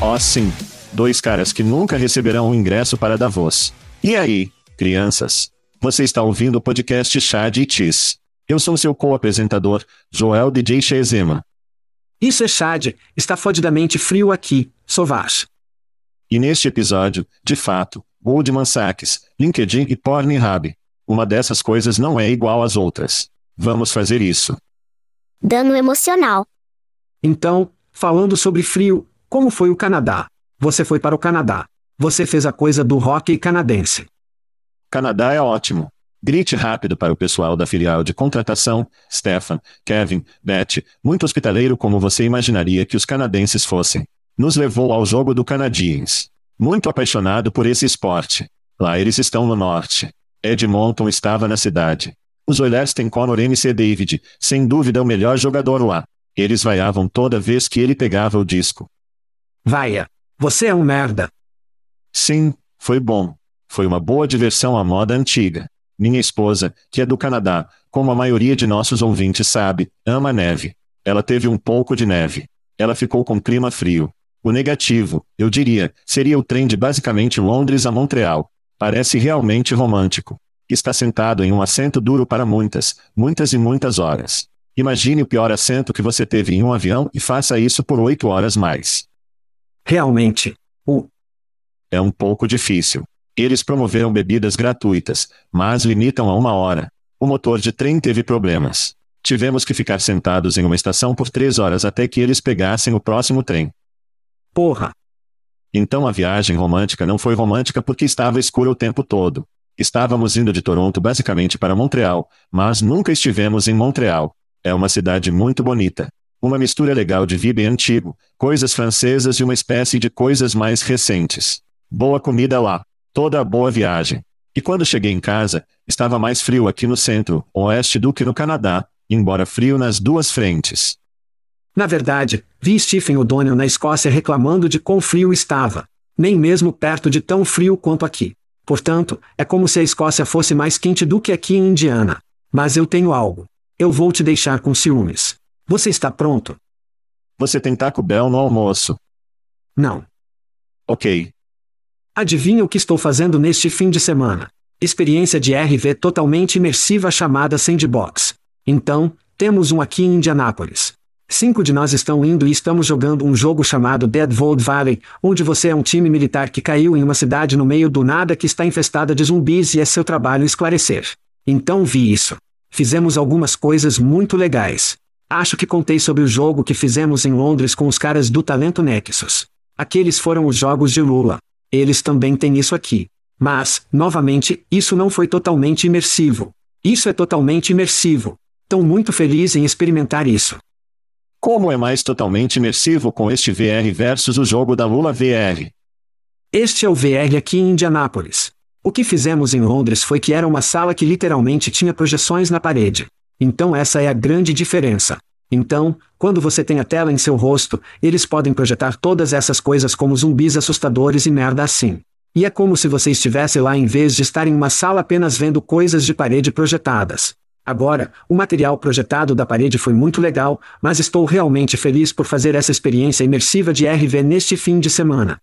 Oh, sim, dois caras que nunca receberão um ingresso para Davos. E aí, crianças? Você está ouvindo o podcast Chad e Cheese. Eu sou seu co-apresentador, Joel DJ Chezema. Isso é Chad, está fodidamente frio aqui, Sovash. E neste episódio, de fato, Goldman Sachs, LinkedIn e Pornhub. Uma dessas coisas não é igual às outras. Vamos fazer isso. Dano emocional. Então, falando sobre frio, como foi o Canadá? Você foi para o Canadá. Você fez a coisa do hockey canadense. Canadá é ótimo. Grite rápido para o pessoal da filial de contratação, Stefan, Kevin, Beth, muito hospitaleiro como você imaginaria que os canadenses fossem. Nos levou ao jogo do Canadiens. Muito apaixonado por esse esporte. Lá eles estão no norte. Edmonton estava na cidade. Os Oilers têm Conor MC David, sem dúvida o melhor jogador lá. Eles vaiavam toda vez que ele pegava o disco. Vaia. Você é um merda. Sim, foi bom. Foi uma boa diversão à moda antiga. Minha esposa, que é do Canadá, como a maioria de nossos ouvintes sabe, ama neve. Ela teve um pouco de neve. Ela ficou com clima frio. O negativo, eu diria, seria o trem de basicamente Londres a Montreal. Parece realmente romântico. Está sentado em um assento duro para muitas, muitas e muitas horas. Imagine o pior assento que você teve em um avião e faça isso por oito horas mais. Realmente. O. É um pouco difícil. Eles promoveram bebidas gratuitas, mas limitam a uma hora. O motor de trem teve problemas. Tivemos que ficar sentados em uma estação por três horas até que eles pegassem o próximo trem. Porra! Então a viagem romântica não foi romântica porque estava escuro o tempo todo. Estávamos indo de Toronto basicamente para Montreal, mas nunca estivemos em Montreal. É uma cidade muito bonita. Uma mistura legal de vibe antigo, coisas francesas e uma espécie de coisas mais recentes. Boa comida lá. Toda boa viagem. E quando cheguei em casa, estava mais frio aqui no centro, oeste do que no Canadá, embora frio nas duas frentes. Na verdade, vi Stephen O'Donnell na Escócia reclamando de quão frio estava. Nem mesmo perto de tão frio quanto aqui. Portanto, é como se a Escócia fosse mais quente do que aqui em Indiana. Mas eu tenho algo. Eu vou te deixar com ciúmes. Você está pronto? Você tem Taco Bell no almoço? Não. Ok. Adivinha o que estou fazendo neste fim de semana? Experiência de RV totalmente imersiva chamada Sandbox. Então, temos um aqui em Indianápolis. Cinco de nós estão indo e estamos jogando um jogo chamado Deadwood Valley, onde você é um time militar que caiu em uma cidade no meio do nada que está infestada de zumbis e é seu trabalho esclarecer. Então vi isso. Fizemos algumas coisas muito legais. Acho que contei sobre o jogo que fizemos em Londres com os caras do Talento Nexus. Aqueles foram os jogos de Lula. Eles também têm isso aqui. Mas, novamente, isso não foi totalmente imersivo. Isso é totalmente imersivo. Estou muito feliz em experimentar isso. Como é mais totalmente imersivo com este VR versus o jogo da Lula VR? Este é o VR aqui em Indianápolis. O que fizemos em Londres foi que era uma sala que literalmente tinha projeções na parede. Então essa é a grande diferença. Então, quando você tem a tela em seu rosto, eles podem projetar todas essas coisas como zumbis assustadores e merda assim. E é como se você estivesse lá em vez de estar em uma sala apenas vendo coisas de parede projetadas. Agora, o material projetado da parede foi muito legal, mas estou realmente feliz por fazer essa experiência imersiva de RV neste fim de semana.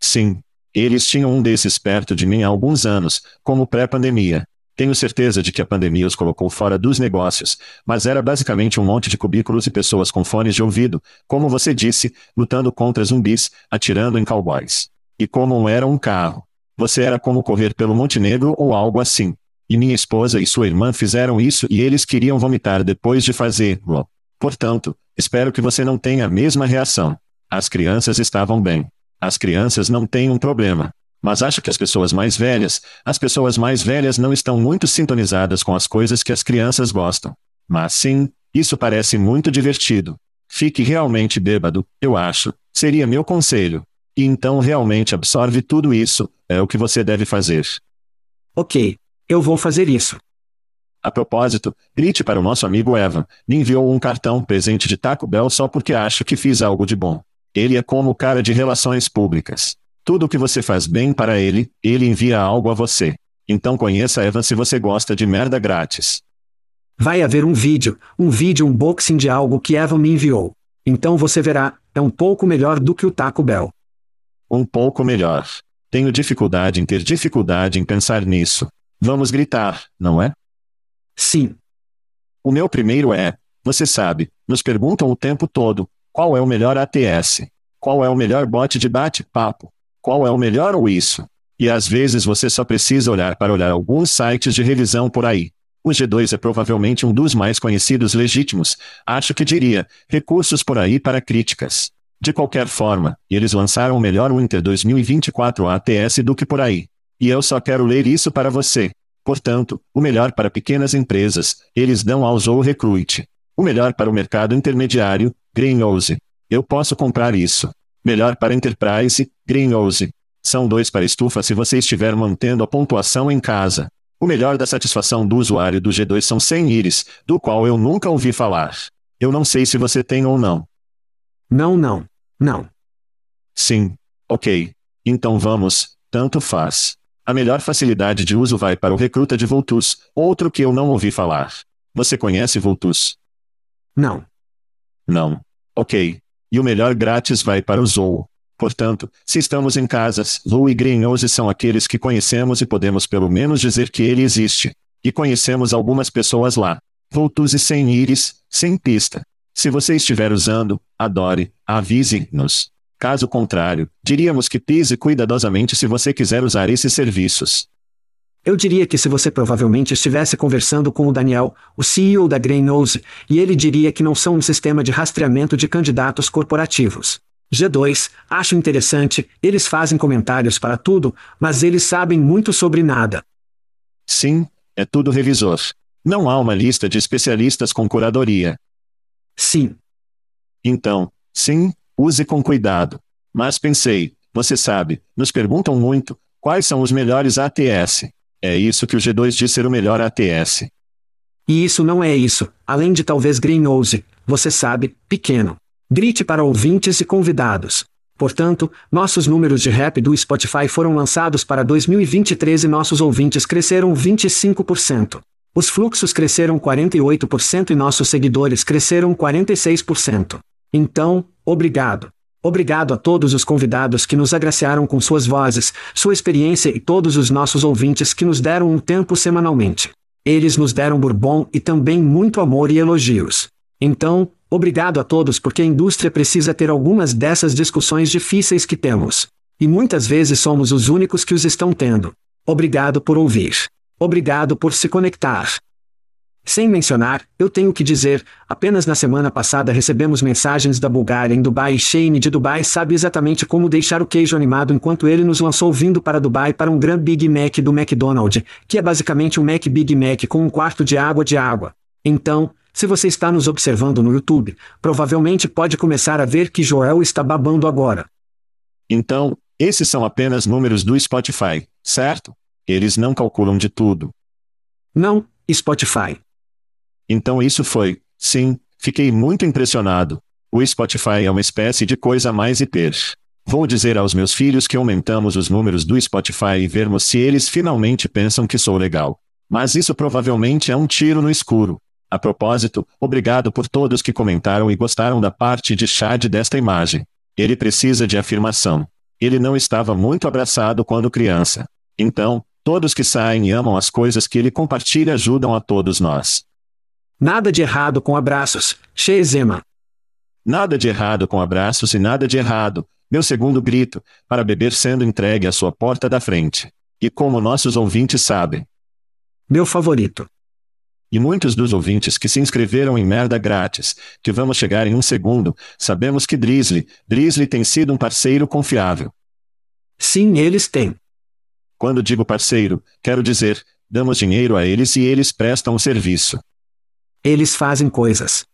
Sim. Eles tinham um desses perto de mim há alguns anos, como pré-pandemia. Tenho certeza de que a pandemia os colocou fora dos negócios, mas era basicamente um monte de cubículos e pessoas com fones de ouvido, como você disse, lutando contra zumbis, atirando em cowboys. E como era um carro. Você era como correr pelo Montenegro ou algo assim. E minha esposa e sua irmã fizeram isso e eles queriam vomitar depois de fazê-lo. Portanto, espero que você não tenha a mesma reação. As crianças estavam bem. As crianças não têm um problema. Mas acho que as pessoas mais velhas, as pessoas mais velhas não estão muito sintonizadas com as coisas que as crianças gostam. Mas sim, isso parece muito divertido. Fique realmente bêbado, eu acho, seria meu conselho. E então realmente absorve tudo isso, é o que você deve fazer. Ok, eu vou fazer isso. A propósito, grite para o nosso amigo Evan, me enviou um cartão presente de Taco Bell só porque acho que fiz algo de bom. Ele é como o cara de relações públicas. Tudo o que você faz bem para ele, ele envia algo a você. Então conheça Evan se você gosta de merda grátis. Vai haver um vídeo, um vídeo unboxing de algo que Evan me enviou. Então você verá, é um pouco melhor do que o Taco Bell. Um pouco melhor. Tenho dificuldade em ter dificuldade em pensar nisso. Vamos gritar, não é? Sim. O meu primeiro é: você sabe, nos perguntam o tempo todo: qual é o melhor ATS? Qual é o melhor bot de bate-papo? Qual é o melhor ou isso? E às vezes você só precisa olhar para olhar alguns sites de revisão por aí. O G2 é provavelmente um dos mais conhecidos legítimos, acho que diria, recursos por aí para críticas. De qualquer forma, eles lançaram o melhor Winter 2024 ATS do que por aí. E eu só quero ler isso para você. Portanto, o melhor para pequenas empresas, eles dão ao Zou Recruit. O melhor para o mercado intermediário, Greenhouse. Eu posso comprar isso. Melhor para Enterprise, Greenhouse. São dois para estufa se você estiver mantendo a pontuação em casa. O melhor da satisfação do usuário do G2 são 100 íris, do qual eu nunca ouvi falar. Eu não sei se você tem ou não. Não, não. Não. Sim. Ok. Então vamos, tanto faz. A melhor facilidade de uso vai para o recruta de Voltus, outro que eu não ouvi falar. Você conhece Voltus? Não. Não. Ok. E o melhor grátis vai para o Zou. Portanto, se estamos em casas, Lou e Greenhouse são aqueles que conhecemos e podemos pelo menos dizer que ele existe. E conhecemos algumas pessoas lá. Voltus e sem íris, sem pista. Se você estiver usando, adore, avise-nos. Caso contrário, diríamos que pise cuidadosamente se você quiser usar esses serviços. Eu diria que se você provavelmente estivesse conversando com o Daniel, o CEO da Greenhouse, e ele diria que não são um sistema de rastreamento de candidatos corporativos. G2, acho interessante, eles fazem comentários para tudo, mas eles sabem muito sobre nada. Sim, é tudo revisor. Não há uma lista de especialistas com curadoria. Sim. Então, sim, Use com cuidado. Mas pensei, você sabe, nos perguntam muito, quais são os melhores ATS? É isso que o G2 diz ser o melhor ATS. E isso não é isso, além de talvez Greenhouse, você sabe, pequeno. Grite para ouvintes e convidados. Portanto, nossos números de rap do Spotify foram lançados para 2023 e nossos ouvintes cresceram 25%. Os fluxos cresceram 48% e nossos seguidores cresceram 46%. Então, obrigado. Obrigado a todos os convidados que nos agraciaram com suas vozes, sua experiência e todos os nossos ouvintes que nos deram um tempo semanalmente. Eles nos deram bourbon e também muito amor e elogios. Então, obrigado a todos porque a indústria precisa ter algumas dessas discussões difíceis que temos. E muitas vezes somos os únicos que os estão tendo. Obrigado por ouvir. Obrigado por se conectar. Sem mencionar, eu tenho que dizer, apenas na semana passada recebemos mensagens da Bulgária em Dubai e Shane de Dubai sabe exatamente como deixar o queijo animado enquanto ele nos lançou vindo para Dubai para um Grand Big Mac do McDonald's, que é basicamente um Mac Big Mac com um quarto de água de água. Então, se você está nos observando no YouTube, provavelmente pode começar a ver que Joel está babando agora. Então, esses são apenas números do Spotify, certo? Eles não calculam de tudo. Não, Spotify. Então isso foi, sim, fiquei muito impressionado. O Spotify é uma espécie de coisa mais hiper. Vou dizer aos meus filhos que aumentamos os números do Spotify e vermos se eles finalmente pensam que sou legal. Mas isso provavelmente é um tiro no escuro. A propósito, obrigado por todos que comentaram e gostaram da parte de Chad desta imagem. Ele precisa de afirmação. Ele não estava muito abraçado quando criança. Então, todos que saem e amam as coisas que ele compartilha ajudam a todos nós. Nada de errado com abraços, Shezema. Nada de errado com abraços e nada de errado, meu segundo grito, para beber sendo entregue à sua porta da frente. E como nossos ouvintes sabem. Meu favorito. E muitos dos ouvintes que se inscreveram em merda grátis, que vamos chegar em um segundo, sabemos que Drizzly, Drizzly tem sido um parceiro confiável. Sim, eles têm. Quando digo parceiro, quero dizer, damos dinheiro a eles e eles prestam o serviço. Eles fazem coisas.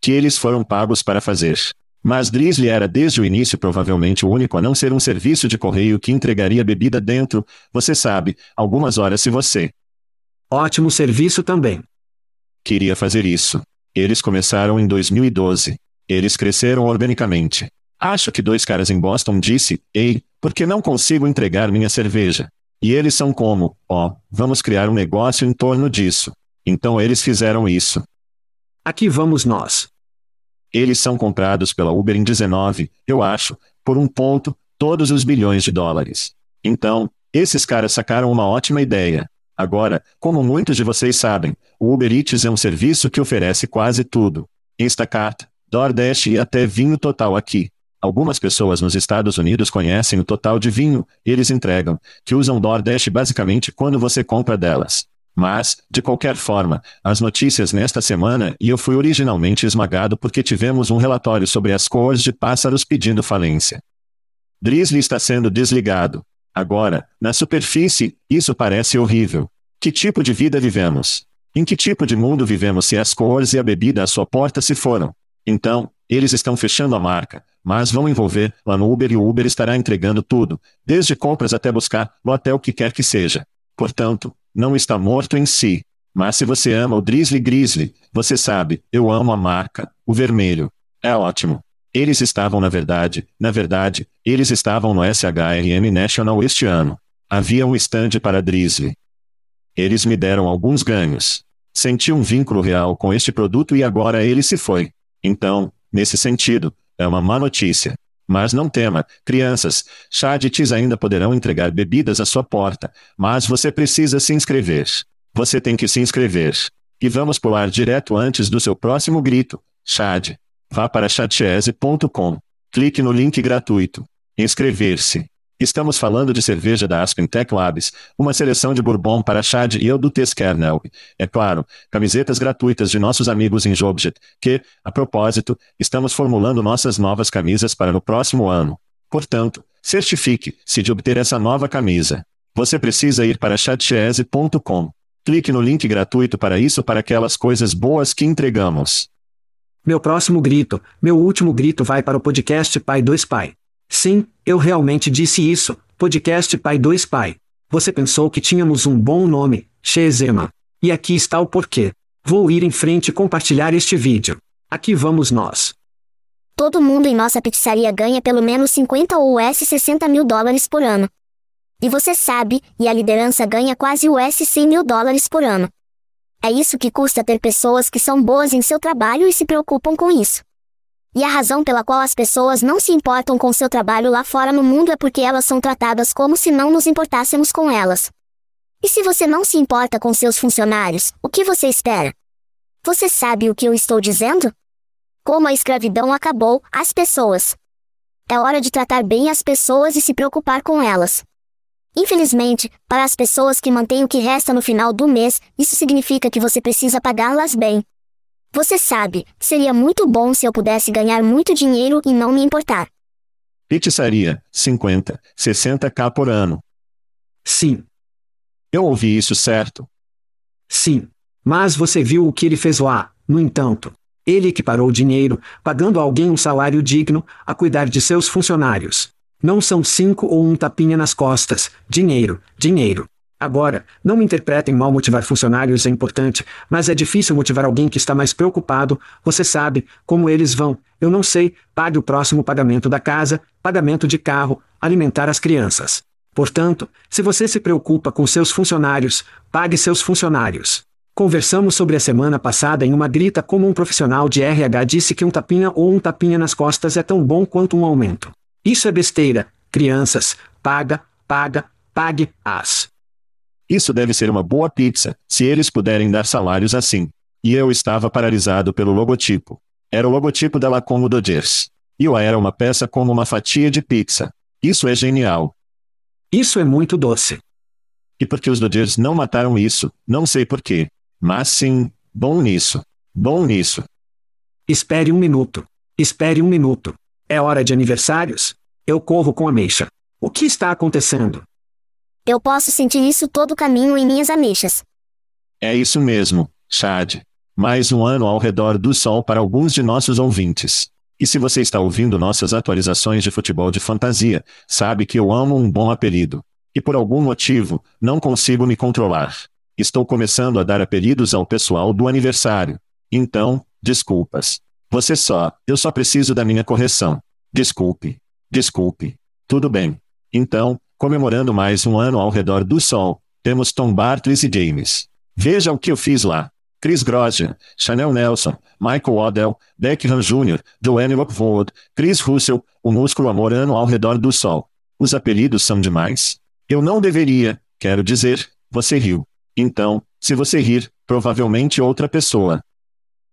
Que eles foram pagos para fazer. Mas Drizzly era desde o início provavelmente o único a não ser um serviço de correio que entregaria bebida dentro, você sabe, algumas horas se você. Ótimo serviço também. Queria fazer isso. Eles começaram em 2012. Eles cresceram organicamente. Acho que dois caras em Boston disse, ei, por que não consigo entregar minha cerveja? E eles são como, ó, oh, vamos criar um negócio em torno disso. Então eles fizeram isso. Aqui vamos nós. Eles são comprados pela Uber em 19, eu acho, por um ponto, todos os bilhões de dólares. Então, esses caras sacaram uma ótima ideia. Agora, como muitos de vocês sabem, o Uber Eats é um serviço que oferece quase tudo. Instacart, DoorDash e até vinho total aqui. Algumas pessoas nos Estados Unidos conhecem o total de vinho, eles entregam, que usam DoorDash basicamente quando você compra delas. Mas, de qualquer forma, as notícias nesta semana e eu fui originalmente esmagado porque tivemos um relatório sobre as cores de pássaros pedindo falência. Drizzly está sendo desligado. Agora, na superfície, isso parece horrível. Que tipo de vida vivemos? Em que tipo de mundo vivemos se as cores e a bebida à sua porta se foram? Então, eles estão fechando a marca, mas vão envolver lá no Uber e o Uber estará entregando tudo, desde compras até buscar, ou até o que quer que seja. Portanto, não está morto em si. Mas se você ama o Drizzly Grizzly, você sabe, eu amo a marca, o vermelho. É ótimo. Eles estavam na verdade, na verdade, eles estavam no SHRM National este ano. Havia um stand para Drizzly. Eles me deram alguns ganhos. Senti um vínculo real com este produto e agora ele se foi. Então, nesse sentido, é uma má notícia. Mas não tema, crianças, chadites ainda poderão entregar bebidas à sua porta, mas você precisa se inscrever. Você tem que se inscrever. E vamos pular direto antes do seu próximo grito. Chad. Vá para chatchese.com. Clique no link gratuito. Inscrever-se. Estamos falando de cerveja da Aspen Tech Labs, uma seleção de bourbon para Chad e eu do Kernel. É claro, camisetas gratuitas de nossos amigos em Jobjet, que, a propósito, estamos formulando nossas novas camisas para no próximo ano. Portanto, certifique-se de obter essa nova camisa. Você precisa ir para chatchese.com. Clique no link gratuito para isso para aquelas coisas boas que entregamos. Meu próximo grito, meu último grito vai para o podcast Pai 2 Pai. Sim, eu realmente disse isso, podcast Pai 2 Pai. Você pensou que tínhamos um bom nome, Shezema. E aqui está o porquê. Vou ir em frente e compartilhar este vídeo. Aqui vamos nós. Todo mundo em nossa pizzaria ganha pelo menos 50 ou US 60 mil dólares por ano. E você sabe, e a liderança ganha quase US 100 mil dólares por ano. É isso que custa ter pessoas que são boas em seu trabalho e se preocupam com isso. E a razão pela qual as pessoas não se importam com seu trabalho lá fora no mundo é porque elas são tratadas como se não nos importássemos com elas. E se você não se importa com seus funcionários, o que você espera? Você sabe o que eu estou dizendo? Como a escravidão acabou, as pessoas. É hora de tratar bem as pessoas e se preocupar com elas. Infelizmente, para as pessoas que mantêm o que resta no final do mês, isso significa que você precisa pagá-las bem. Você sabe, seria muito bom se eu pudesse ganhar muito dinheiro e não me importar. Pizzaria, 50, 60k por ano. Sim, Eu ouvi isso certo. sim. Mas você viu o que ele fez lá, no entanto. Ele equiparou o dinheiro, pagando a alguém um salário digno, a cuidar de seus funcionários. Não são cinco ou um tapinha nas costas. Dinheiro, dinheiro. Agora, não me interpretem mal motivar funcionários é importante, mas é difícil motivar alguém que está mais preocupado, você sabe, como eles vão, eu não sei, pague o próximo pagamento da casa, pagamento de carro, alimentar as crianças. Portanto, se você se preocupa com seus funcionários, pague seus funcionários. Conversamos sobre a semana passada em uma grita como um profissional de RH disse que um tapinha ou um tapinha nas costas é tão bom quanto um aumento. Isso é besteira, crianças, paga, paga, pague, as. Isso deve ser uma boa pizza, se eles puderem dar salários assim. E eu estava paralisado pelo logotipo. Era o logotipo da Lacomo Dodgers. E eu era uma peça como uma fatia de pizza. Isso é genial. Isso é muito doce. E porque os Dodgers não mataram isso, não sei porquê. Mas sim, bom nisso. Bom nisso. Espere um minuto. Espere um minuto. É hora de aniversários? Eu corro com a ameixa. O que está acontecendo? Eu posso sentir isso todo o caminho em minhas ameixas. É isso mesmo, Chad. Mais um ano ao redor do sol para alguns de nossos ouvintes. E se você está ouvindo nossas atualizações de futebol de fantasia, sabe que eu amo um bom apelido. E por algum motivo, não consigo me controlar. Estou começando a dar apelidos ao pessoal do aniversário. Então, desculpas. Você só, eu só preciso da minha correção. Desculpe. Desculpe. Tudo bem. Então, comemorando mais um ano ao redor do sol, temos Tom Bartles e James. Veja o que eu fiz lá. Chris Grosjean, Chanel Nelson, Michael Waddell, Beckham Jr., Joanne Lockwood, Chris Russell, o músculo amorano ao redor do sol. Os apelidos são demais? Eu não deveria, quero dizer, você riu. Então, se você rir, provavelmente outra pessoa.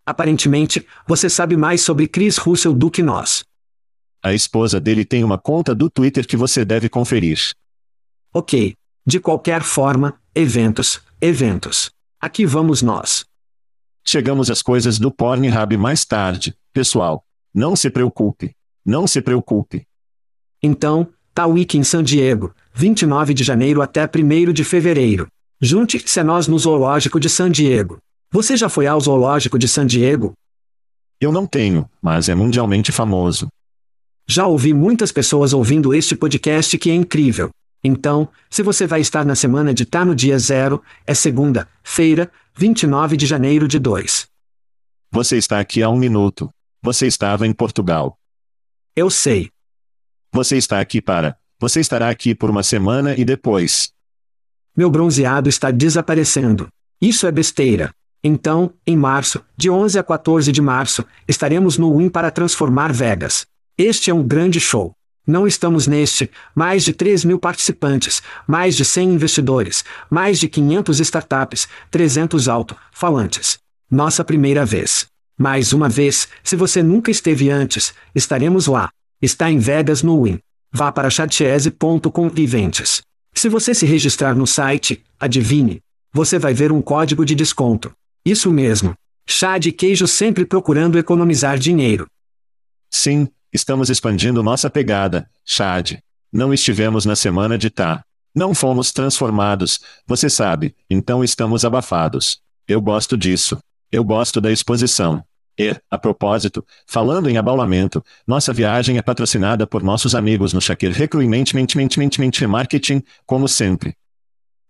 Aparentemente, você sabe mais sobre Chris Russell do que nós. A esposa dele tem uma conta do Twitter que você deve conferir. Ok. De qualquer forma, eventos, eventos. Aqui vamos nós. Chegamos às coisas do Pornhub mais tarde, pessoal. Não se preocupe. Não se preocupe. Então, tá Week em San Diego, 29 de janeiro até 1 de fevereiro. Junte-se a nós no Zoológico de San Diego. Você já foi ao Zoológico de San Diego? Eu não tenho, mas é mundialmente famoso. Já ouvi muitas pessoas ouvindo este podcast que é incrível. Então, se você vai estar na semana de tá no dia zero, é segunda-feira, 29 de janeiro de 2. Você está aqui há um minuto. Você estava em Portugal. Eu sei. Você está aqui para. Você estará aqui por uma semana e depois. Meu bronzeado está desaparecendo. Isso é besteira. Então, em março, de 11 a 14 de março, estaremos no Win para transformar Vegas. Este é um grande show. Não estamos neste, mais de 3 mil participantes, mais de 100 investidores, mais de 500 startups, 300 alto-falantes. Nossa primeira vez. Mais uma vez, se você nunca esteve antes, estaremos lá. Está em Vegas no Win. Vá para chatchese.com e. Se você se registrar no site, adivinhe, você vai ver um código de desconto. Isso mesmo. Chá de queijo sempre procurando economizar dinheiro. Sim, estamos expandindo nossa pegada, Chad. Não estivemos na semana de tá. Não fomos transformados, você sabe, então estamos abafados. Eu gosto disso. Eu gosto da exposição. E, a propósito, falando em abaulamento, nossa viagem é patrocinada por nossos amigos no Shakir Recruitment Marketing, como sempre.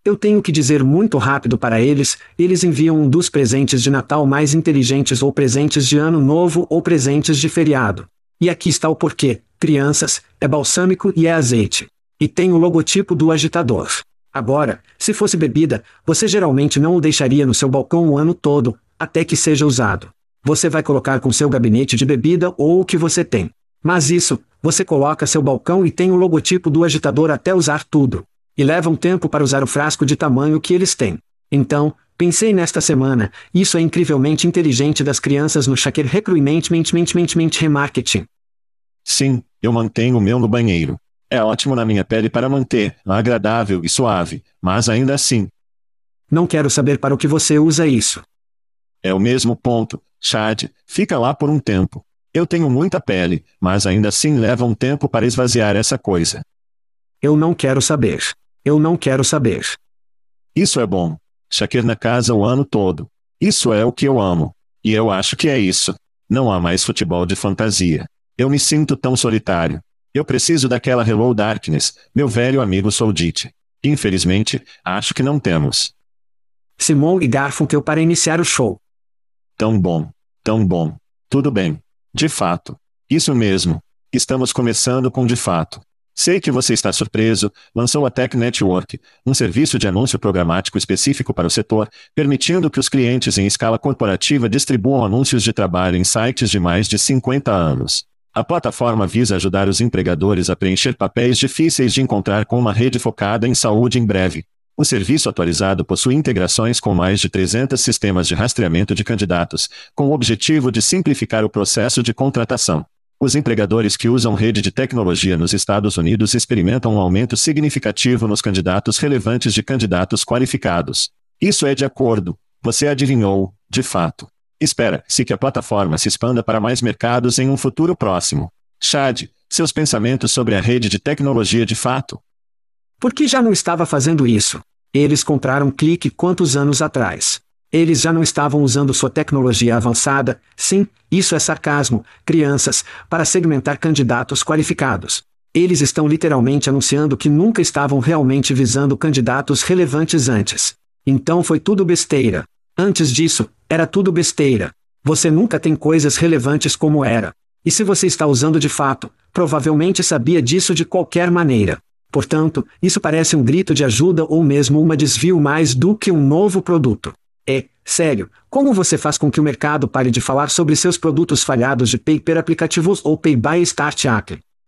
Eu tenho que dizer muito rápido para eles, eles enviam um dos presentes de Natal mais inteligentes ou presentes de Ano Novo ou presentes de feriado. E aqui está o porquê, crianças, é balsâmico e é azeite. E tem o logotipo do agitador. Agora, se fosse bebida, você geralmente não o deixaria no seu balcão o ano todo, até que seja usado. Você vai colocar com seu gabinete de bebida ou o que você tem. Mas isso, você coloca seu balcão e tem o logotipo do agitador até usar tudo. E levam tempo para usar o frasco de tamanho que eles têm. Então, pensei nesta semana, isso é incrivelmente inteligente das crianças no Shaker Recruitment Remarketing. Sim, eu mantenho o meu no banheiro. É ótimo na minha pele para manter agradável e suave, mas ainda assim. Não quero saber para o que você usa isso. É o mesmo ponto, Chad, fica lá por um tempo. Eu tenho muita pele, mas ainda assim leva um tempo para esvaziar essa coisa. Eu não quero saber. Eu não quero saber. Isso é bom. Shaker na casa o ano todo. Isso é o que eu amo. E eu acho que é isso. Não há mais futebol de fantasia. Eu me sinto tão solitário. Eu preciso daquela Hello Darkness, meu velho amigo Soldit. Infelizmente, acho que não temos. Simon e Garfunkel para iniciar o show. Tão bom. Tão bom. Tudo bem. De fato. Isso mesmo. Estamos começando com de fato. Sei que você está surpreso, lançou a Tech Network, um serviço de anúncio programático específico para o setor, permitindo que os clientes em escala corporativa distribuam anúncios de trabalho em sites de mais de 50 anos. A plataforma visa ajudar os empregadores a preencher papéis difíceis de encontrar com uma rede focada em saúde em breve. O serviço atualizado possui integrações com mais de 300 sistemas de rastreamento de candidatos, com o objetivo de simplificar o processo de contratação. Os empregadores que usam rede de tecnologia nos Estados Unidos experimentam um aumento significativo nos candidatos relevantes de candidatos qualificados. Isso é de acordo. Você adivinhou, de fato. Espera-se que a plataforma se expanda para mais mercados em um futuro próximo. Chad, seus pensamentos sobre a rede de tecnologia de fato? Por que já não estava fazendo isso? Eles compraram Clique quantos anos atrás? Eles já não estavam usando sua tecnologia avançada, sim, isso é sarcasmo, crianças, para segmentar candidatos qualificados. Eles estão literalmente anunciando que nunca estavam realmente visando candidatos relevantes antes. Então foi tudo besteira. Antes disso, era tudo besteira. Você nunca tem coisas relevantes como era. E se você está usando de fato, provavelmente sabia disso de qualquer maneira. Portanto, isso parece um grito de ajuda ou mesmo uma desvio mais do que um novo produto. É, sério, como você faz com que o mercado pare de falar sobre seus produtos falhados de pay per aplicativos ou pay by start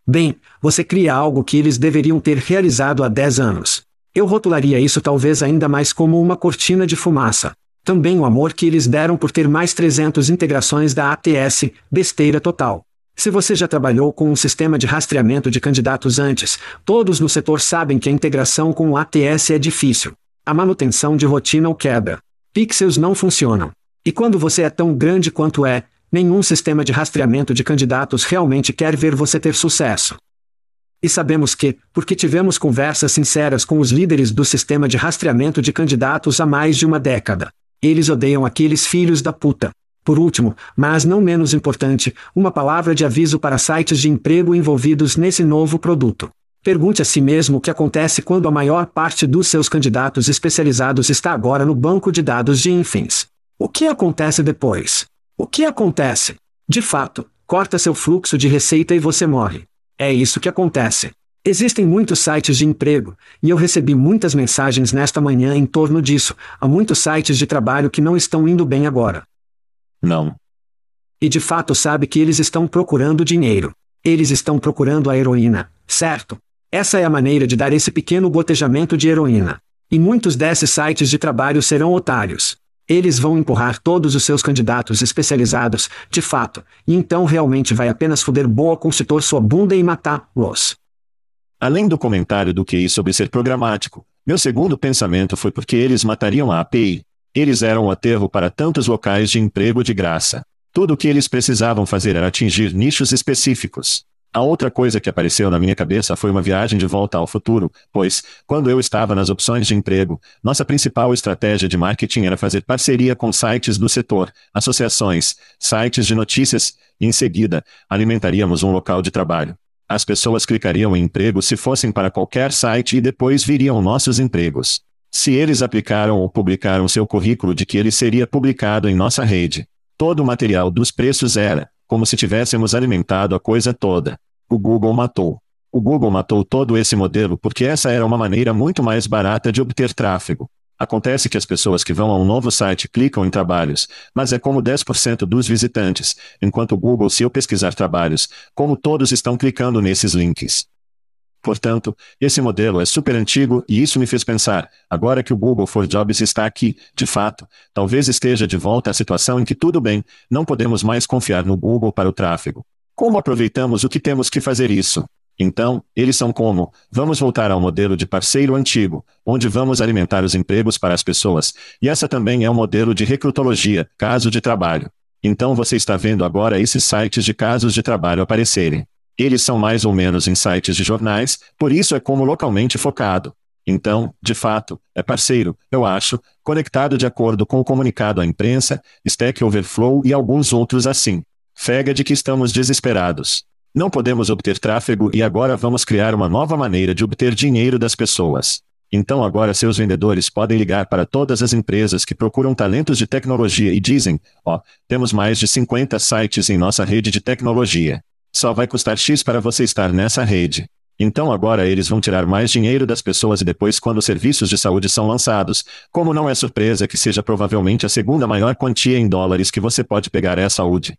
Bem, você cria algo que eles deveriam ter realizado há 10 anos. Eu rotularia isso talvez ainda mais como uma cortina de fumaça. Também o amor que eles deram por ter mais 300 integrações da ATS, besteira total. Se você já trabalhou com um sistema de rastreamento de candidatos antes, todos no setor sabem que a integração com o ATS é difícil. A manutenção de rotina o quebra. Pixels não funcionam. E quando você é tão grande quanto é, nenhum sistema de rastreamento de candidatos realmente quer ver você ter sucesso. E sabemos que, porque tivemos conversas sinceras com os líderes do sistema de rastreamento de candidatos há mais de uma década. Eles odeiam aqueles filhos da puta. Por último, mas não menos importante, uma palavra de aviso para sites de emprego envolvidos nesse novo produto. Pergunte a si mesmo o que acontece quando a maior parte dos seus candidatos especializados está agora no banco de dados de Infins. O que acontece depois? O que acontece? De fato, corta seu fluxo de receita e você morre. É isso que acontece. Existem muitos sites de emprego, e eu recebi muitas mensagens nesta manhã em torno disso. Há muitos sites de trabalho que não estão indo bem agora. Não. E de fato sabe que eles estão procurando dinheiro. Eles estão procurando a heroína, certo? Essa é a maneira de dar esse pequeno gotejamento de heroína. E muitos desses sites de trabalho serão otários. Eles vão empurrar todos os seus candidatos especializados, de fato, e então realmente vai apenas foder boa consultor sua bunda e matar-los. Além do comentário do QI sobre ser programático, meu segundo pensamento foi porque eles matariam a API. Eles eram o aterro para tantos locais de emprego de graça. Tudo o que eles precisavam fazer era atingir nichos específicos. A outra coisa que apareceu na minha cabeça foi uma viagem de volta ao futuro, pois, quando eu estava nas opções de emprego, nossa principal estratégia de marketing era fazer parceria com sites do setor, associações, sites de notícias, e em seguida, alimentaríamos um local de trabalho. As pessoas clicariam em emprego se fossem para qualquer site e depois viriam nossos empregos. Se eles aplicaram ou publicaram seu currículo de que ele seria publicado em nossa rede, todo o material dos preços era, como se tivéssemos alimentado a coisa toda. O Google matou. O Google matou todo esse modelo porque essa era uma maneira muito mais barata de obter tráfego. Acontece que as pessoas que vão a um novo site clicam em trabalhos, mas é como 10% dos visitantes, enquanto o Google, se eu pesquisar trabalhos, como todos estão clicando nesses links. Portanto, esse modelo é super antigo e isso me fez pensar, agora que o Google for Jobs está aqui, de fato, talvez esteja de volta à situação em que tudo bem, não podemos mais confiar no Google para o tráfego. Como aproveitamos o que temos que fazer isso? Então, eles são como: vamos voltar ao modelo de parceiro antigo, onde vamos alimentar os empregos para as pessoas, e essa também é um modelo de recrutologia, caso de trabalho. Então você está vendo agora esses sites de casos de trabalho aparecerem. Eles são mais ou menos em sites de jornais, por isso é como localmente focado. Então, de fato, é parceiro, eu acho, conectado de acordo com o comunicado à imprensa, Stack Overflow e alguns outros assim. Fega de que estamos desesperados. Não podemos obter tráfego e agora vamos criar uma nova maneira de obter dinheiro das pessoas. Então agora seus vendedores podem ligar para todas as empresas que procuram talentos de tecnologia e dizem: ó, oh, temos mais de 50 sites em nossa rede de tecnologia. Só vai custar X para você estar nessa rede. Então agora eles vão tirar mais dinheiro das pessoas e depois quando os serviços de saúde são lançados, como não é surpresa que seja provavelmente a segunda maior quantia em dólares que você pode pegar é a saúde.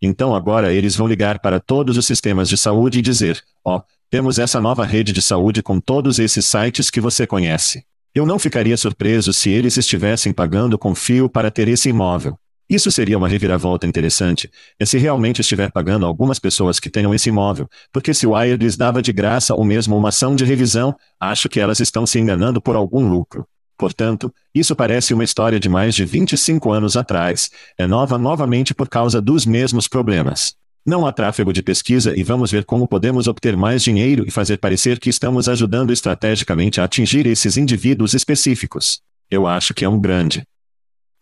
Então agora eles vão ligar para todos os sistemas de saúde e dizer: ó, oh, temos essa nova rede de saúde com todos esses sites que você conhece. Eu não ficaria surpreso se eles estivessem pagando com fio para ter esse imóvel. Isso seria uma reviravolta interessante, e se realmente estiver pagando algumas pessoas que tenham esse imóvel, porque se o Wired lhes dava de graça ou mesmo uma ação de revisão, acho que elas estão se enganando por algum lucro. Portanto, isso parece uma história de mais de 25 anos atrás, é nova novamente por causa dos mesmos problemas. Não há tráfego de pesquisa e vamos ver como podemos obter mais dinheiro e fazer parecer que estamos ajudando estrategicamente a atingir esses indivíduos específicos. Eu acho que é um grande.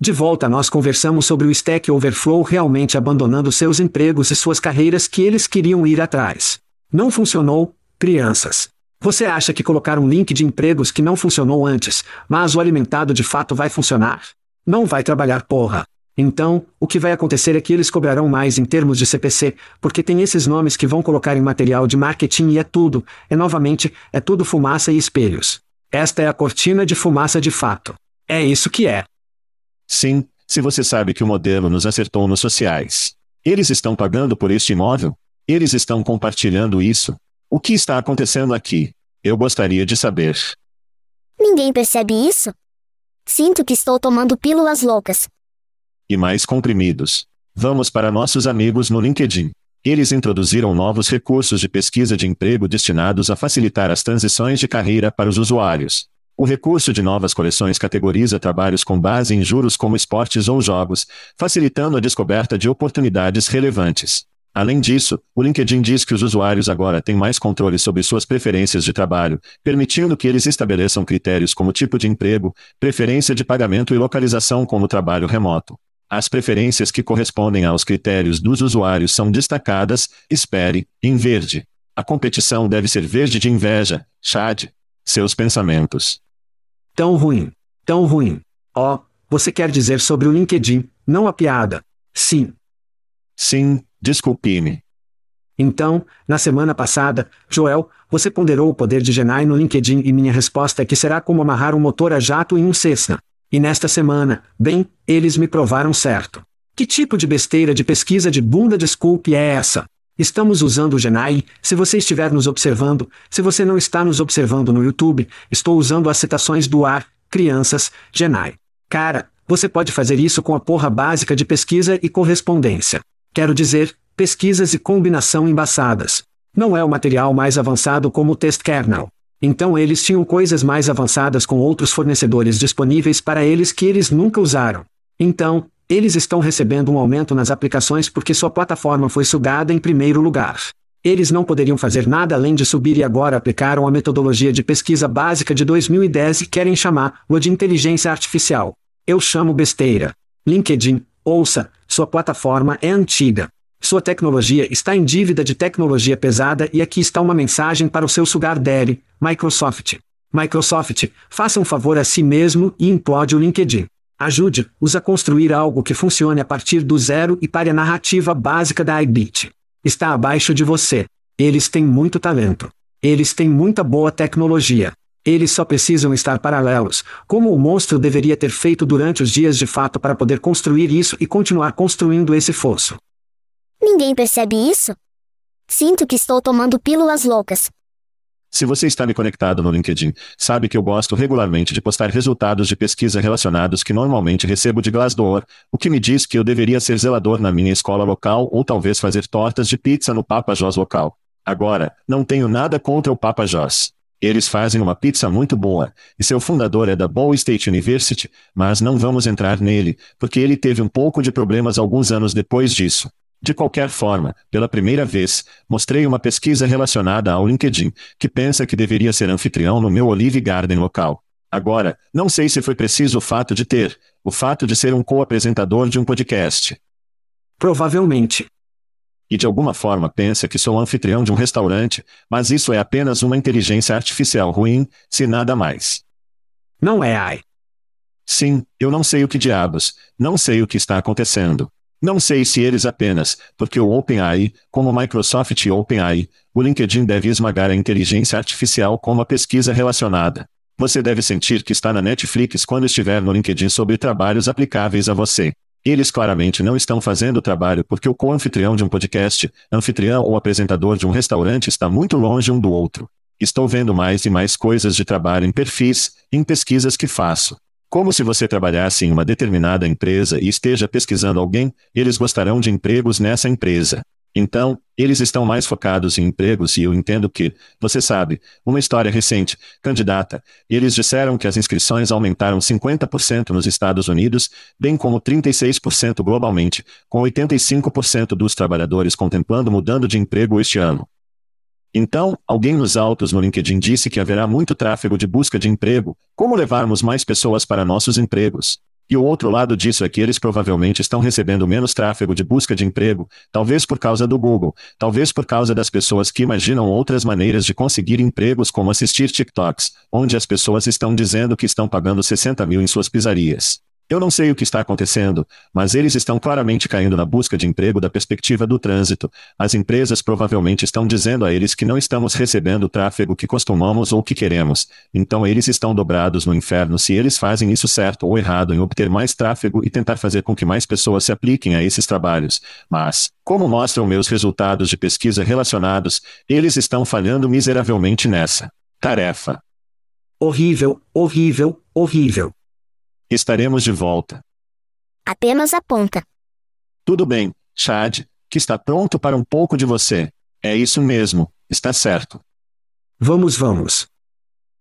De volta, nós conversamos sobre o Stack Overflow realmente abandonando seus empregos e suas carreiras que eles queriam ir atrás. Não funcionou, crianças. Você acha que colocar um link de empregos que não funcionou antes, mas o alimentado de fato vai funcionar? Não vai trabalhar porra. Então, o que vai acontecer é que eles cobrarão mais em termos de CPC, porque tem esses nomes que vão colocar em material de marketing e é tudo, é novamente, é tudo fumaça e espelhos. Esta é a cortina de fumaça de fato. É isso que é. Sim, se você sabe que o modelo nos acertou nos sociais. Eles estão pagando por este imóvel? Eles estão compartilhando isso? O que está acontecendo aqui? Eu gostaria de saber. Ninguém percebe isso? Sinto que estou tomando pílulas loucas. E mais comprimidos. Vamos para nossos amigos no LinkedIn. Eles introduziram novos recursos de pesquisa de emprego destinados a facilitar as transições de carreira para os usuários. O recurso de novas coleções categoriza trabalhos com base em juros como esportes ou jogos, facilitando a descoberta de oportunidades relevantes. Além disso, o LinkedIn diz que os usuários agora têm mais controle sobre suas preferências de trabalho, permitindo que eles estabeleçam critérios como tipo de emprego, preferência de pagamento e localização como trabalho remoto. As preferências que correspondem aos critérios dos usuários são destacadas, espere, em verde. A competição deve ser verde de inveja, Chad. Seus pensamentos. Tão ruim. Tão ruim. Oh, você quer dizer sobre o LinkedIn, não a piada. Sim. Sim, Desculpe-me. Então, na semana passada, Joel, você ponderou o poder de Genai no LinkedIn e minha resposta é que será como amarrar um motor a jato em um Cessna. E nesta semana, bem, eles me provaram certo. Que tipo de besteira de pesquisa de bunda desculpe é essa? Estamos usando o Genai, se você estiver nos observando, se você não está nos observando no YouTube, estou usando as citações do ar, crianças, Genai. Cara, você pode fazer isso com a porra básica de pesquisa e correspondência. Quero dizer, pesquisas e combinação embaçadas. Não é o material mais avançado como o test kernel. Então eles tinham coisas mais avançadas com outros fornecedores disponíveis para eles que eles nunca usaram. Então, eles estão recebendo um aumento nas aplicações porque sua plataforma foi sugada em primeiro lugar. Eles não poderiam fazer nada além de subir e agora aplicaram a metodologia de pesquisa básica de 2010 e querem chamar-o de inteligência artificial. Eu chamo besteira. LinkedIn, ouça, sua plataforma é antiga. Sua tecnologia está em dívida de tecnologia pesada e aqui está uma mensagem para o seu sugar daddy, Microsoft. Microsoft, faça um favor a si mesmo e implode o LinkedIn. Ajude-os a construir algo que funcione a partir do zero e pare a narrativa básica da iBit. Está abaixo de você. Eles têm muito talento. Eles têm muita boa tecnologia. Eles só precisam estar paralelos, como o monstro deveria ter feito durante os dias de fato para poder construir isso e continuar construindo esse fosso. Ninguém percebe isso? Sinto que estou tomando pílulas loucas. Se você está me conectado no LinkedIn, sabe que eu gosto regularmente de postar resultados de pesquisa relacionados que normalmente recebo de Glassdoor, o que me diz que eu deveria ser zelador na minha escola local ou talvez fazer tortas de pizza no Papa Joss local. Agora, não tenho nada contra o Papa Joss. Eles fazem uma pizza muito boa, e seu fundador é da Ball State University, mas não vamos entrar nele, porque ele teve um pouco de problemas alguns anos depois disso. De qualquer forma, pela primeira vez, mostrei uma pesquisa relacionada ao LinkedIn, que pensa que deveria ser anfitrião no meu Olive Garden local. Agora, não sei se foi preciso o fato de ter, o fato de ser um co-apresentador de um podcast. Provavelmente. E de alguma forma pensa que sou anfitrião de um restaurante, mas isso é apenas uma inteligência artificial ruim, se nada mais. Não é AI. Sim, eu não sei o que diabos, não sei o que está acontecendo. Não sei se eles apenas, porque o OpenAI, como Microsoft e OpenAI, o LinkedIn deve esmagar a inteligência artificial com uma pesquisa relacionada. Você deve sentir que está na Netflix quando estiver no LinkedIn sobre trabalhos aplicáveis a você. Eles claramente não estão fazendo o trabalho porque o co-anfitrião de um podcast, anfitrião ou apresentador de um restaurante está muito longe um do outro. Estou vendo mais e mais coisas de trabalho em perfis, em pesquisas que faço. Como se você trabalhasse em uma determinada empresa e esteja pesquisando alguém, eles gostarão de empregos nessa empresa. Então, eles estão mais focados em empregos e eu entendo que, você sabe, uma história recente, candidata, eles disseram que as inscrições aumentaram 50% nos Estados Unidos, bem como 36% globalmente, com 85% dos trabalhadores contemplando mudando de emprego este ano. Então, alguém nos autos no LinkedIn disse que haverá muito tráfego de busca de emprego, como levarmos mais pessoas para nossos empregos. E o outro lado disso é que eles provavelmente estão recebendo menos tráfego de busca de emprego, talvez por causa do Google, talvez por causa das pessoas que imaginam outras maneiras de conseguir empregos como assistir TikToks, onde as pessoas estão dizendo que estão pagando 60 mil em suas pizzarias. Eu não sei o que está acontecendo, mas eles estão claramente caindo na busca de emprego da perspectiva do trânsito. As empresas provavelmente estão dizendo a eles que não estamos recebendo o tráfego que costumamos ou que queremos. Então eles estão dobrados no inferno se eles fazem isso certo ou errado em obter mais tráfego e tentar fazer com que mais pessoas se apliquem a esses trabalhos. Mas, como mostram meus resultados de pesquisa relacionados, eles estão falhando miseravelmente nessa tarefa. Horrível, horrível, horrível. Estaremos de volta. Apenas aponta. Tudo bem, Chad, que está pronto para um pouco de você. É isso mesmo, está certo. Vamos, vamos.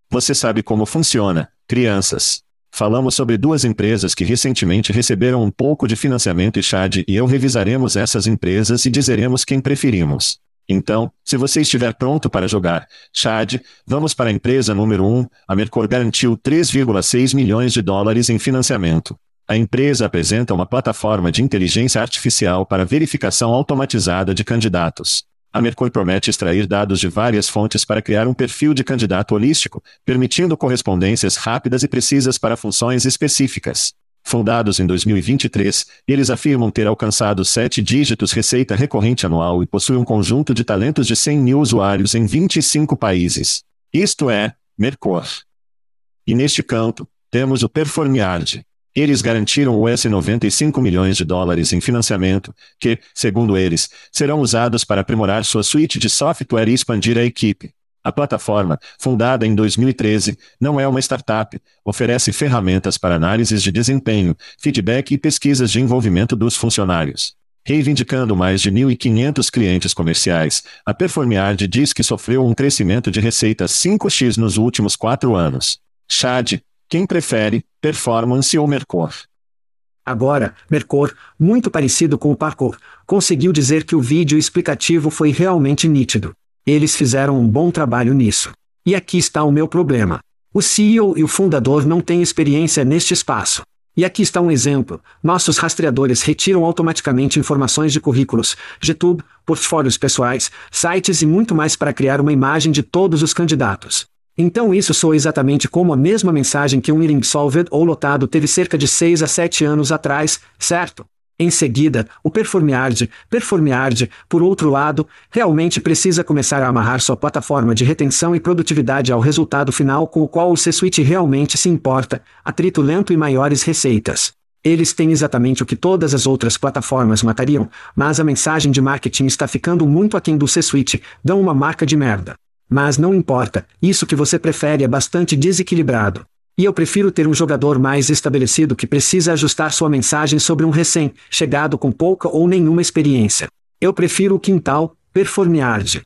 Você sabe como funciona, crianças. Falamos sobre duas empresas que recentemente receberam um pouco de financiamento e Chad e eu revisaremos essas empresas e dizeremos quem preferimos. Então, se você estiver pronto para jogar, Chad, vamos para a empresa número 1. A Mercor garantiu 3,6 milhões de dólares em financiamento. A empresa apresenta uma plataforma de inteligência artificial para verificação automatizada de candidatos. A Mercor promete extrair dados de várias fontes para criar um perfil de candidato holístico, permitindo correspondências rápidas e precisas para funções específicas. Fundados em 2023, eles afirmam ter alcançado sete dígitos receita recorrente anual e possuem um conjunto de talentos de 100 mil usuários em 25 países. Isto é, Mercor. E neste campo, temos o Performiard. Eles garantiram US 95 milhões de dólares em financiamento, que, segundo eles, serão usados para aprimorar sua suíte de software e expandir a equipe. A plataforma, fundada em 2013, não é uma startup, oferece ferramentas para análises de desempenho, feedback e pesquisas de envolvimento dos funcionários. Reivindicando mais de 1.500 clientes comerciais, a Performiard diz que sofreu um crescimento de receita 5x nos últimos quatro anos. Chad, quem prefere, performance ou Mercor? Agora, Mercor, muito parecido com o Parkour, conseguiu dizer que o vídeo explicativo foi realmente nítido. Eles fizeram um bom trabalho nisso. E aqui está o meu problema. O CEO e o fundador não têm experiência neste espaço. E aqui está um exemplo. Nossos rastreadores retiram automaticamente informações de currículos, GTube, portfólios pessoais, sites e muito mais para criar uma imagem de todos os candidatos. Então isso soa exatamente como a mesma mensagem que um meeting solved ou lotado teve cerca de 6 a 7 anos atrás, certo? Em seguida, o Performiard, Performiard, por outro lado, realmente precisa começar a amarrar sua plataforma de retenção e produtividade ao resultado final com o qual o C-Suite realmente se importa, atrito lento e maiores receitas. Eles têm exatamente o que todas as outras plataformas matariam, mas a mensagem de marketing está ficando muito aquém do C-Suite, dão uma marca de merda. Mas não importa, isso que você prefere é bastante desequilibrado. E eu prefiro ter um jogador mais estabelecido que precisa ajustar sua mensagem sobre um recém-chegado com pouca ou nenhuma experiência. Eu prefiro o quintal, performiard.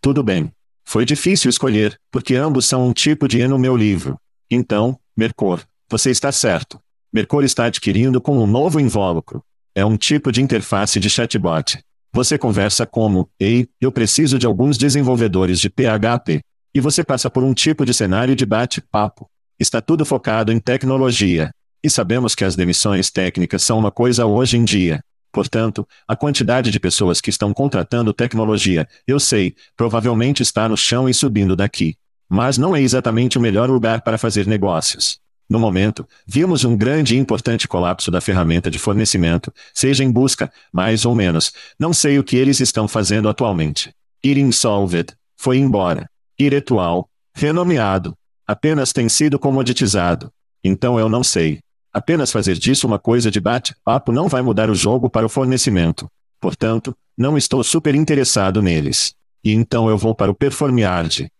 Tudo bem. Foi difícil escolher, porque ambos são um tipo de E no meu livro. Então, Mercor, você está certo. Mercor está adquirindo com um novo invólucro. É um tipo de interface de chatbot. Você conversa como, ei, eu preciso de alguns desenvolvedores de PHP. E você passa por um tipo de cenário de bate-papo. Está tudo focado em tecnologia. E sabemos que as demissões técnicas são uma coisa hoje em dia. Portanto, a quantidade de pessoas que estão contratando tecnologia, eu sei, provavelmente está no chão e subindo daqui. Mas não é exatamente o melhor lugar para fazer negócios. No momento, vimos um grande e importante colapso da ferramenta de fornecimento, seja em busca, mais ou menos. Não sei o que eles estão fazendo atualmente. Ir insolved, foi embora. Ir atual, renomeado, apenas tem sido comoditizado. Então eu não sei. Apenas fazer disso uma coisa de bate-papo não vai mudar o jogo para o fornecimento. Portanto, não estou super interessado neles. E então eu vou para o Performiard.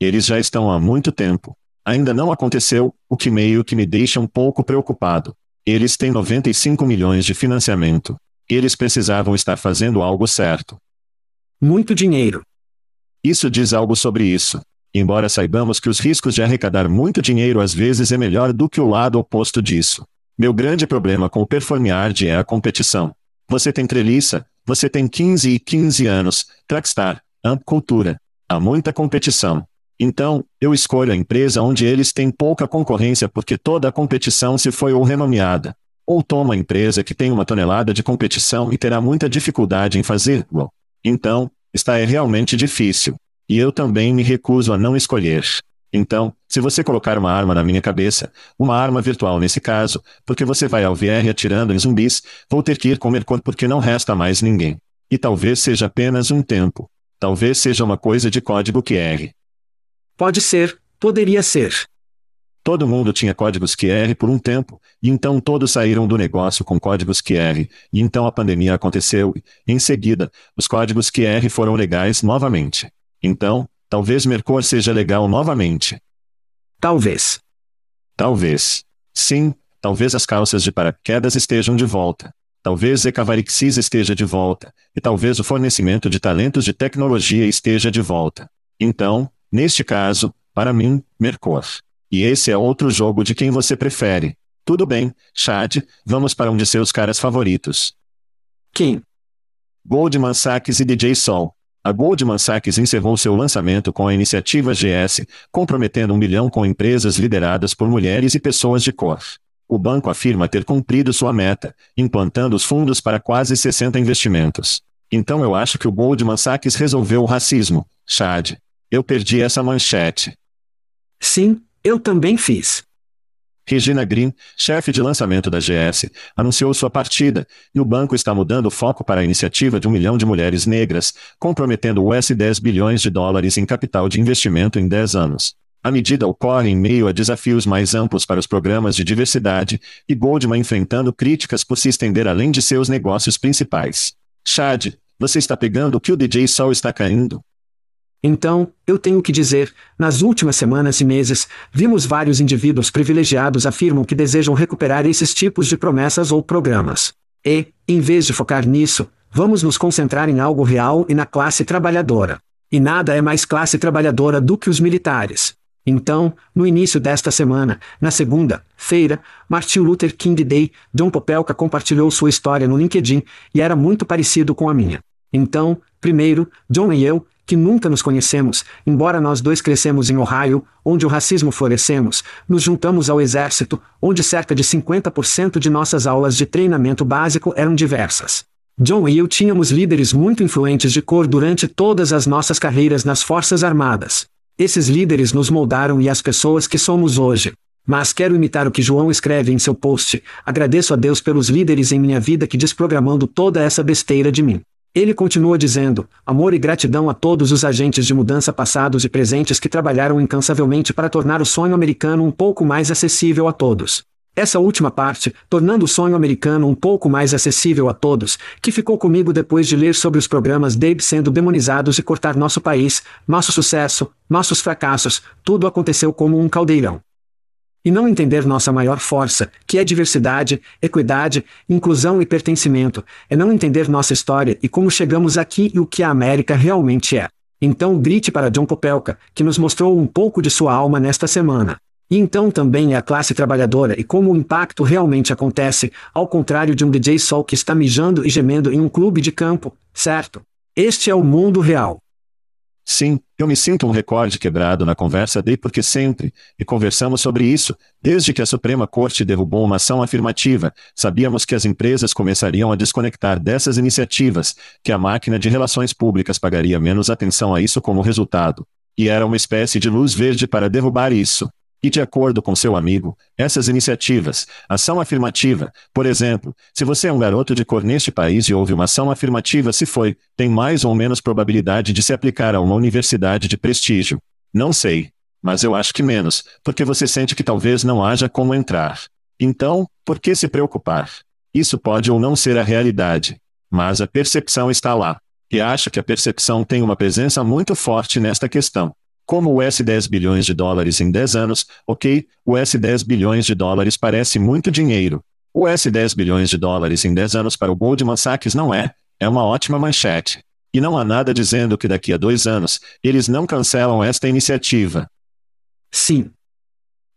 Eles já estão há muito tempo. Ainda não aconteceu, o que meio que me deixa um pouco preocupado. Eles têm 95 milhões de financiamento. Eles precisavam estar fazendo algo certo. Muito dinheiro. Isso diz algo sobre isso. Embora saibamos que os riscos de arrecadar muito dinheiro às vezes é melhor do que o lado oposto disso. Meu grande problema com o Performiard é a competição. Você tem treliça, você tem 15 e 15 anos, Trackstar, Amp Cultura. Há muita competição. Então, eu escolho a empresa onde eles têm pouca concorrência porque toda a competição se foi ou renomeada. Ou tomo a empresa que tem uma tonelada de competição e terá muita dificuldade em fazê-lo. Então, está é realmente difícil. E eu também me recuso a não escolher. Então, se você colocar uma arma na minha cabeça, uma arma virtual nesse caso, porque você vai ao VR atirando em zumbis, vou ter que ir comer cor porque não resta mais ninguém. E talvez seja apenas um tempo. Talvez seja uma coisa de código QR. Pode ser, poderia ser. Todo mundo tinha códigos QR por um tempo, e então todos saíram do negócio com códigos QR, e então a pandemia aconteceu, e, em seguida, os códigos QR foram legais novamente. Então, talvez Mercor seja legal novamente. Talvez. Talvez. Sim, talvez as calças de paraquedas estejam de volta. Talvez Ecavarixis esteja de volta, e talvez o fornecimento de talentos de tecnologia esteja de volta. Então, Neste caso, para mim, Mercor. E esse é outro jogo de quem você prefere. Tudo bem, Chad, vamos para um de seus caras favoritos. Quem? Goldman Sachs e DJ Sol. A Goldman Sachs encerrou seu lançamento com a iniciativa GS, comprometendo um milhão com empresas lideradas por mulheres e pessoas de cor. O banco afirma ter cumprido sua meta, implantando os fundos para quase 60 investimentos. Então eu acho que o Goldman Sachs resolveu o racismo, Chad. Eu perdi essa manchete. Sim, eu também fiz. Regina Green, chefe de lançamento da GS, anunciou sua partida, e o banco está mudando o foco para a iniciativa de um milhão de mulheres negras, comprometendo US 10 bilhões de dólares em capital de investimento em 10 anos. A medida ocorre em meio a desafios mais amplos para os programas de diversidade, e Goldman enfrentando críticas por se estender além de seus negócios principais. Chad, você está pegando o que o DJ Sol está caindo? Então, eu tenho que dizer, nas últimas semanas e meses, vimos vários indivíduos privilegiados afirmam que desejam recuperar esses tipos de promessas ou programas. E, em vez de focar nisso, vamos nos concentrar em algo real e na classe trabalhadora. E nada é mais classe trabalhadora do que os militares. Então, no início desta semana, na segunda-feira, Martin Luther King Day, John Popelka compartilhou sua história no LinkedIn, e era muito parecido com a minha. Então, primeiro, John e eu, que nunca nos conhecemos, embora nós dois crescemos em Ohio, onde o racismo florescemos, nos juntamos ao exército, onde cerca de 50% de nossas aulas de treinamento básico eram diversas. John e eu tínhamos líderes muito influentes de cor durante todas as nossas carreiras nas Forças Armadas. Esses líderes nos moldaram e as pessoas que somos hoje. Mas quero imitar o que João escreve em seu post. Agradeço a Deus pelos líderes em minha vida que desprogramando toda essa besteira de mim. Ele continua dizendo: amor e gratidão a todos os agentes de mudança passados e presentes que trabalharam incansavelmente para tornar o sonho americano um pouco mais acessível a todos. Essa última parte, tornando o sonho americano um pouco mais acessível a todos, que ficou comigo depois de ler sobre os programas Dave sendo demonizados e cortar nosso país, nosso sucesso, nossos fracassos, tudo aconteceu como um caldeirão. E não entender nossa maior força, que é diversidade, equidade, inclusão e pertencimento, é não entender nossa história e como chegamos aqui e o que a América realmente é. Então grite para John Popelka, que nos mostrou um pouco de sua alma nesta semana. E então também é a classe trabalhadora e como o impacto realmente acontece, ao contrário de um DJ Sol que está mijando e gemendo em um clube de campo, certo? Este é o mundo real. Sim, eu me sinto um recorde quebrado na conversa de porque sempre, e conversamos sobre isso, desde que a Suprema Corte derrubou uma ação afirmativa, sabíamos que as empresas começariam a desconectar dessas iniciativas, que a máquina de relações públicas pagaria menos atenção a isso como resultado. E era uma espécie de luz verde para derrubar isso. E de acordo com seu amigo, essas iniciativas, ação afirmativa, por exemplo, se você é um garoto de cor neste país e houve uma ação afirmativa se foi, tem mais ou menos probabilidade de se aplicar a uma universidade de prestígio. Não sei. Mas eu acho que menos, porque você sente que talvez não haja como entrar. Então, por que se preocupar? Isso pode ou não ser a realidade. Mas a percepção está lá. E acho que a percepção tem uma presença muito forte nesta questão. Como US 10 bilhões de dólares em 10 anos, ok, US 10 bilhões de dólares parece muito dinheiro. US 10 bilhões de dólares em 10 anos para o Goldman Sachs não é, é uma ótima manchete. E não há nada dizendo que daqui a dois anos, eles não cancelam esta iniciativa. Sim.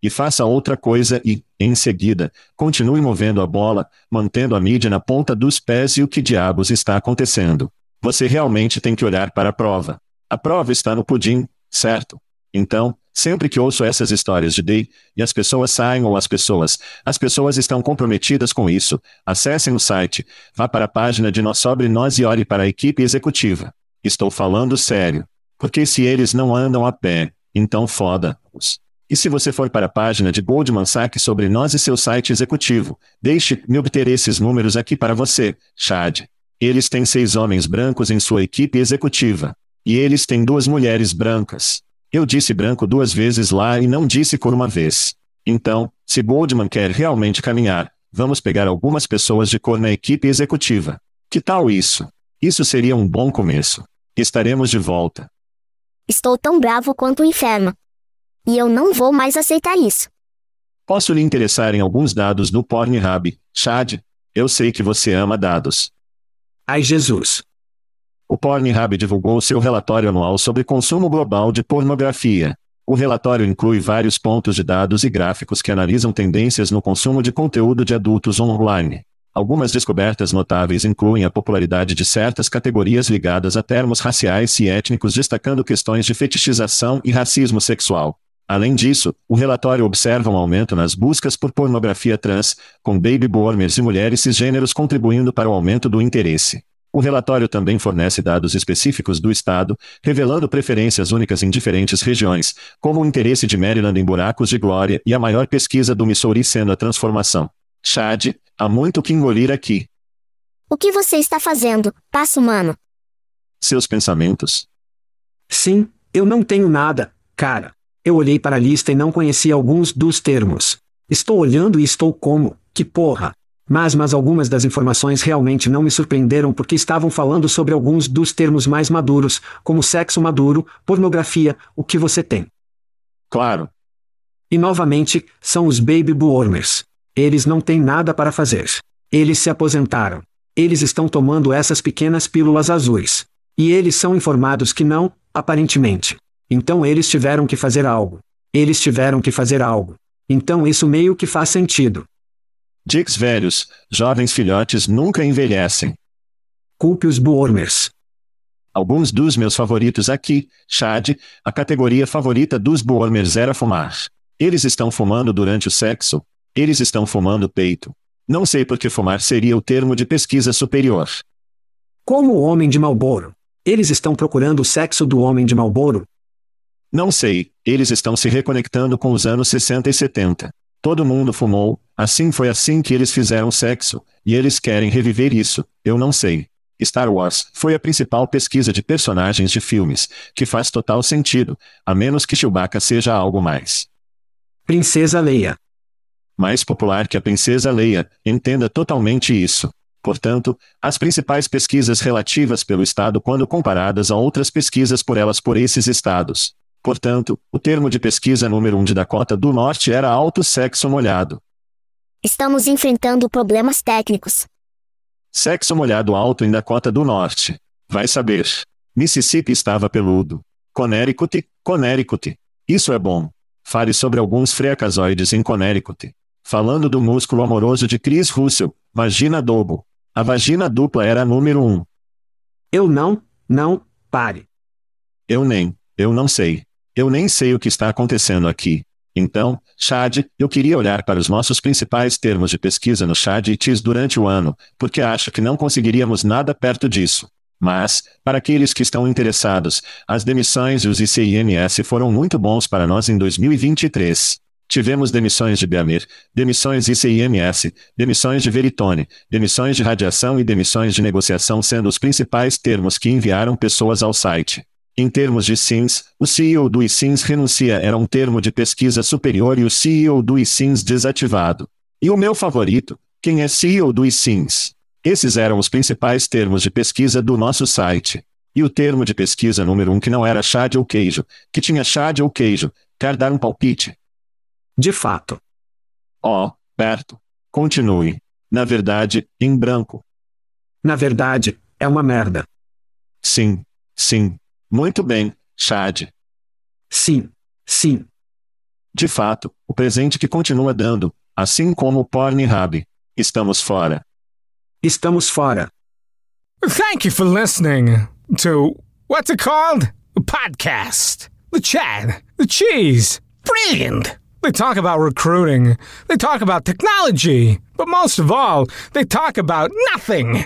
E faça outra coisa e, em seguida, continue movendo a bola, mantendo a mídia na ponta dos pés e o que diabos está acontecendo. Você realmente tem que olhar para a prova. A prova está no pudim, certo? Então, sempre que ouço essas histórias de Day, e as pessoas saem ou as pessoas, as pessoas estão comprometidas com isso, acessem o site, vá para a página de Nós Sobre Nós e ore para a equipe executiva. Estou falando sério. Porque se eles não andam a pé, então foda-os. E se você for para a página de Goldman Sachs sobre nós e seu site executivo, deixe-me obter esses números aqui para você, Chad. Eles têm seis homens brancos em sua equipe executiva. E eles têm duas mulheres brancas. Eu disse branco duas vezes lá e não disse cor uma vez. Então, se Goldman quer realmente caminhar, vamos pegar algumas pessoas de cor na equipe executiva. Que tal isso? Isso seria um bom começo. Estaremos de volta. Estou tão bravo quanto o inferno. E eu não vou mais aceitar isso. Posso lhe interessar em alguns dados no Pornhub, Chad? Eu sei que você ama dados. Ai Jesus. O Pornhub divulgou seu relatório anual sobre consumo global de pornografia. O relatório inclui vários pontos de dados e gráficos que analisam tendências no consumo de conteúdo de adultos online. Algumas descobertas notáveis incluem a popularidade de certas categorias ligadas a termos raciais e étnicos, destacando questões de fetichização e racismo sexual. Além disso, o relatório observa um aumento nas buscas por pornografia trans, com baby boomers e mulheres cisgêneros contribuindo para o aumento do interesse. O relatório também fornece dados específicos do Estado, revelando preferências únicas em diferentes regiões, como o interesse de Maryland em buracos de glória e a maior pesquisa do Missouri sendo a transformação. Chad, há muito que engolir aqui. O que você está fazendo, passo humano? Seus pensamentos. Sim, eu não tenho nada, cara. Eu olhei para a lista e não conhecia alguns dos termos. Estou olhando e estou como, que porra. Mas, mas algumas das informações realmente não me surpreenderam porque estavam falando sobre alguns dos termos mais maduros, como sexo maduro, pornografia, o que você tem. Claro. E novamente, são os baby boomers. Eles não têm nada para fazer. Eles se aposentaram. Eles estão tomando essas pequenas pílulas azuis. E eles são informados que não, aparentemente. Então eles tiveram que fazer algo. Eles tiveram que fazer algo. Então isso meio que faz sentido. Dicks velhos, jovens filhotes nunca envelhecem. Culpe os boomers. Alguns dos meus favoritos aqui, Chad, a categoria favorita dos boomers era fumar. Eles estão fumando durante o sexo. Eles estão fumando peito. Não sei por que fumar seria o termo de pesquisa superior. Como o homem de Malboro. Eles estão procurando o sexo do homem de Malboro? Não sei, eles estão se reconectando com os anos 60 e 70. Todo mundo fumou, assim foi assim que eles fizeram sexo, e eles querem reviver isso, eu não sei. Star Wars foi a principal pesquisa de personagens de filmes, que faz total sentido, a menos que Chewbacca seja algo mais. Princesa Leia. Mais popular que a princesa Leia, entenda totalmente isso. Portanto, as principais pesquisas relativas pelo Estado quando comparadas a outras pesquisas por elas por esses estados. Portanto, o termo de pesquisa número 1 um de Dakota do Norte era alto sexo molhado. Estamos enfrentando problemas técnicos. Sexo molhado alto em Dakota do Norte. Vai saber. Mississippi estava peludo. Connecticut, Connecticut. Isso é bom. Fale sobre alguns frecazoides em Connecticut. Falando do músculo amoroso de Chris Russell, vagina dobo. A vagina dupla era a número um. Eu não, não, pare. Eu nem, eu não sei. Eu nem sei o que está acontecendo aqui. Então, Chad, eu queria olhar para os nossos principais termos de pesquisa no Chad e TIS durante o ano, porque acho que não conseguiríamos nada perto disso. Mas, para aqueles que estão interessados, as demissões e os ICIMS foram muito bons para nós em 2023. Tivemos demissões de Beamer, demissões de ICIMS, demissões de Veritone, demissões de radiação e demissões de negociação sendo os principais termos que enviaram pessoas ao site. Em termos de SINS, o CEO do ISINS renuncia era um termo de pesquisa superior e o CEO do ISINS desativado. E o meu favorito, quem é CEO do ISINS? Esses eram os principais termos de pesquisa do nosso site. E o termo de pesquisa número um que não era chá ou queijo, que tinha chá ou queijo, quer dar um palpite? De fato. Oh, perto. Continue. Na verdade, em branco. Na verdade, é uma merda. Sim. Sim. Muito bem, Chad. Sim. Sim. De fato, o presente que continua dando, assim como o Pornhub. Estamos fora. Estamos fora. Thank you for listening to what's it called? A podcast. The Chad. The Cheese. Brilliant. They talk about recruiting. They talk about technology. But most of all, they talk about nothing.